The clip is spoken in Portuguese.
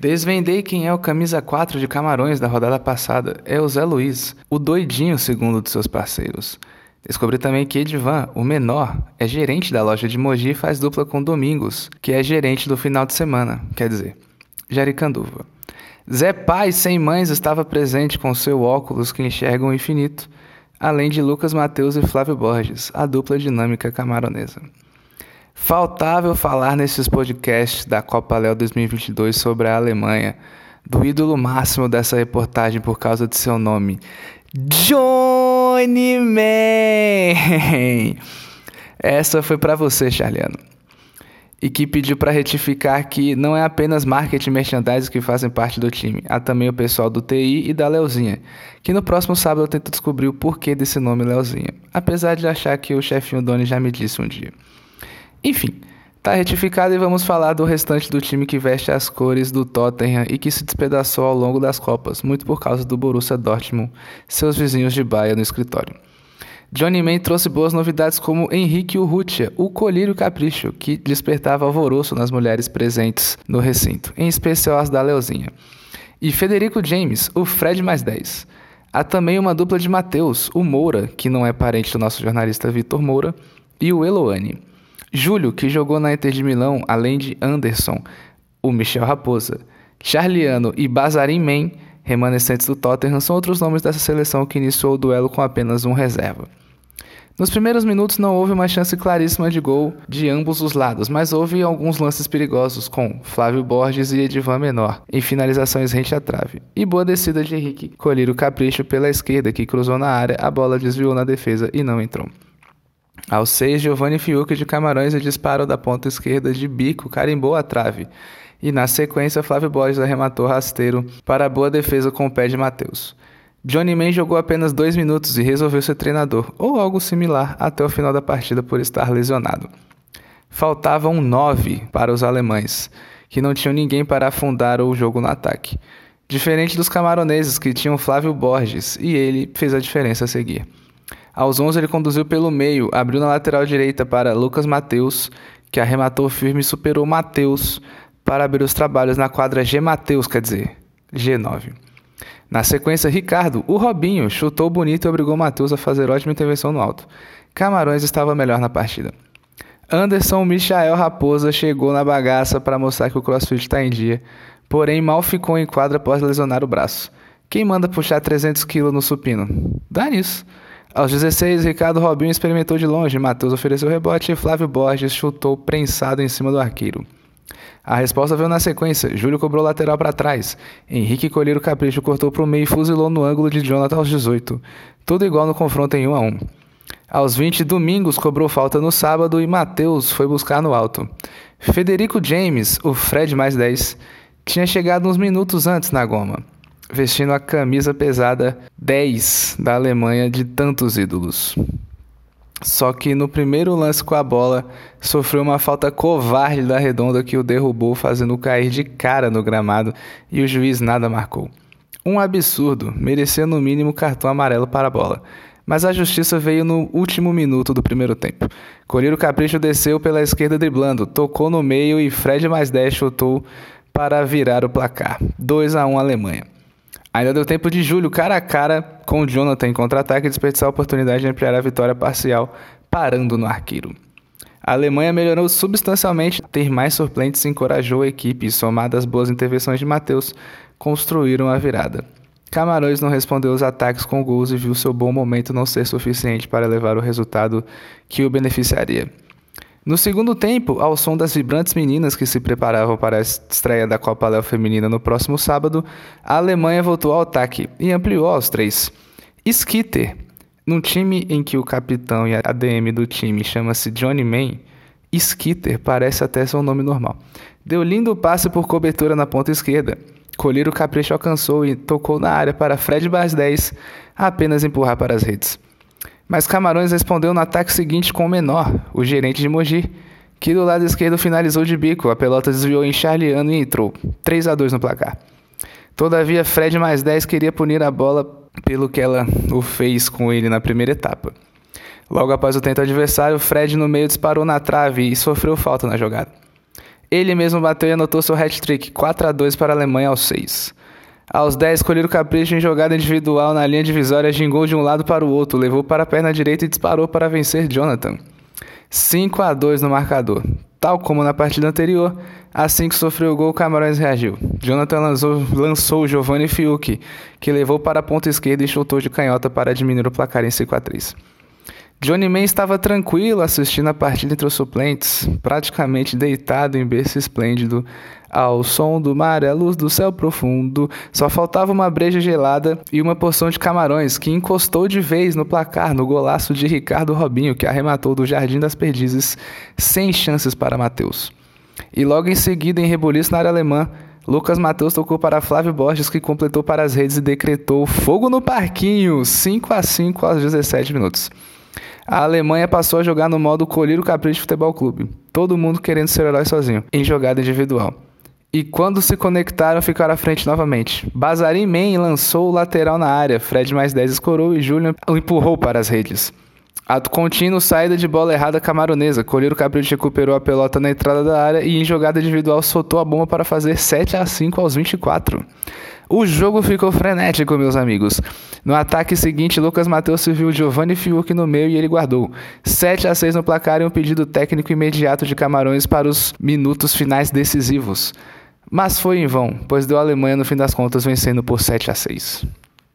Desvendei quem é o camisa 4 de Camarões da rodada passada. É o Zé Luiz, o doidinho segundo dos seus parceiros. Descobri também que Edvan, o menor, é gerente da loja de Mogi e faz dupla com Domingos, que é gerente do final de semana, quer dizer, Jaricanduva. Zé Pai, sem mães, estava presente com seu óculos que enxerga o infinito, além de Lucas Mateus e Flávio Borges, a dupla dinâmica camaronesa. Faltável falar nesses podcasts da Copa Léo 2022 sobre a Alemanha, do ídolo máximo dessa reportagem por causa de seu nome, Johnny Man. Essa foi para você, Charliano. E que pediu para retificar que não é apenas marketing e merchandising que fazem parte do time, há também o pessoal do TI e da Leozinha, que no próximo sábado eu tento descobrir o porquê desse nome Leozinha, apesar de achar que o chefinho Doni já me disse um dia. Enfim, tá retificado e vamos falar do restante do time que veste as cores do Tottenham e que se despedaçou ao longo das Copas, muito por causa do Borussia Dortmund, seus vizinhos de baia no escritório. Johnny Man trouxe boas novidades como Henrique Urrutia, o colírio capricho, que despertava alvoroço nas mulheres presentes no recinto, em especial as da Leozinha. E Federico James, o Fred mais 10. Há também uma dupla de Mateus, o Moura, que não é parente do nosso jornalista Vitor Moura, e o Eloane. Júlio, que jogou na Inter de Milão, além de Anderson, o Michel Raposa, Charliano e Bazarin Man, remanescentes do Tottenham, são outros nomes dessa seleção que iniciou o duelo com apenas um reserva. Nos primeiros minutos não houve uma chance claríssima de gol de ambos os lados, mas houve alguns lances perigosos com Flávio Borges e Edivan Menor em finalizações rente à trave. E boa descida de Henrique colher o capricho pela esquerda que cruzou na área, a bola desviou na defesa e não entrou. Aos seis, Giovanni Fiucchi de Camarões e disparo da ponta esquerda de bico carimbou a trave. E na sequência, Flávio Borges arrematou rasteiro para a boa defesa com o pé de Matheus. Johnny Man jogou apenas dois minutos e resolveu ser treinador, ou algo similar, até o final da partida por estar lesionado. Faltavam nove para os alemães, que não tinham ninguém para afundar o jogo no ataque. Diferente dos camaroneses, que tinham Flávio Borges, e ele fez a diferença a seguir. Aos 11 ele conduziu pelo meio, abriu na lateral direita para Lucas Mateus, que arrematou firme e superou Mateus para abrir os trabalhos na quadra G Mateus, quer dizer, G9. Na sequência, Ricardo, o Robinho, chutou bonito e obrigou Mateus a fazer ótima intervenção no alto. Camarões estava melhor na partida. Anderson Michael Raposa chegou na bagaça para mostrar que o crossfit está em dia, porém mal ficou em quadra após lesionar o braço. Quem manda puxar 300 kg no supino? Dá nisso. Aos 16, Ricardo Robinho experimentou de longe, Matheus ofereceu rebote e Flávio Borges chutou prensado em cima do arqueiro. A resposta veio na sequência. Júlio cobrou lateral para trás. Henrique Colheiro Capricho cortou para o meio e fuzilou no ângulo de Jonathan aos 18. Tudo igual no confronto em 1 a 1. Aos 20, Domingos cobrou falta no sábado e Matheus foi buscar no alto. Federico James, o Fred mais 10, tinha chegado uns minutos antes na goma vestindo a camisa pesada 10 da Alemanha de tantos ídolos. Só que no primeiro lance com a bola, sofreu uma falta covarde da redonda que o derrubou, fazendo cair de cara no gramado e o juiz nada marcou. Um absurdo, merecia no mínimo cartão amarelo para a bola. Mas a justiça veio no último minuto do primeiro tempo. Colheiro Capricho desceu pela esquerda driblando, tocou no meio e Fred mais 10 chutou para virar o placar. 2 a 1 Alemanha. Ainda deu tempo de Júlio, cara a cara, com o Jonathan em contra-ataque, desperdiçar a oportunidade de ampliar a vitória parcial, parando no arqueiro. A Alemanha melhorou substancialmente, ter mais suplentes encorajou a equipe e, somadas às boas intervenções de Matheus, construíram a virada. Camarões não respondeu aos ataques com gols e viu seu bom momento não ser suficiente para levar o resultado que o beneficiaria. No segundo tempo, ao som das vibrantes meninas que se preparavam para a estreia da Copa Léo Feminina no próximo sábado, a Alemanha voltou ao ataque e ampliou aos três. Skitter, num time em que o capitão e a ADM do time chama-se Johnny Man, Skitter parece até ser um nome normal. Deu lindo passe por cobertura na ponta esquerda. Colher o capricho alcançou e tocou na área para Fred Bas 10 apenas empurrar para as redes. Mas Camarões respondeu no ataque seguinte com o menor, o gerente de Mogi, que do lado esquerdo finalizou de bico, a pelota desviou em Charliano e entrou. 3 a 2 no placar. Todavia, Fred mais 10 queria punir a bola pelo que ela o fez com ele na primeira etapa. Logo após o tento adversário, Fred no meio disparou na trave e sofreu falta na jogada. Ele mesmo bateu e anotou seu hat-trick, 4 a 2 para a Alemanha aos 6. Aos 10, o capricho em jogada individual na linha divisória, gingou de um lado para o outro, levou para a perna direita e disparou para vencer Jonathan. 5 a 2 no marcador. Tal como na partida anterior, assim que sofreu o gol, Camarões reagiu. Jonathan lançou, lançou Giovanni Fiuk, que levou para a ponta esquerda e chutou de canhota para diminuir o placar em 5 a 3. Johnny Man estava tranquilo assistindo a partida entre os suplentes, praticamente deitado em berço esplêndido, ao som do mar a luz do céu profundo. Só faltava uma breja gelada e uma porção de camarões, que encostou de vez no placar no golaço de Ricardo Robinho, que arrematou do Jardim das Perdizes, sem chances para Matheus. E logo em seguida, em rebuliço na área alemã, Lucas Matheus tocou para Flávio Borges, que completou para as redes e decretou fogo no parquinho, 5 a 5 aos 17 minutos. A Alemanha passou a jogar no modo colher o capricho futebol clube. Todo mundo querendo ser herói sozinho, em jogada individual. E quando se conectaram, ficaram à frente novamente. Bazarin Man lançou o lateral na área, Fred mais 10 escorou e Julian o empurrou para as redes. Ato contínuo, saída de bola errada camaronesa. Colheiro Capricho recuperou a pelota na entrada da área e em jogada individual soltou a bomba para fazer 7 a 5 aos 24. O jogo ficou frenético, meus amigos. No ataque seguinte, Lucas Matheus viu Giovanni Fiuk no meio e ele guardou. 7 a 6 no placar e um pedido técnico imediato de Camarões para os minutos finais decisivos. Mas foi em vão, pois deu a Alemanha no fim das contas vencendo por 7 a 6.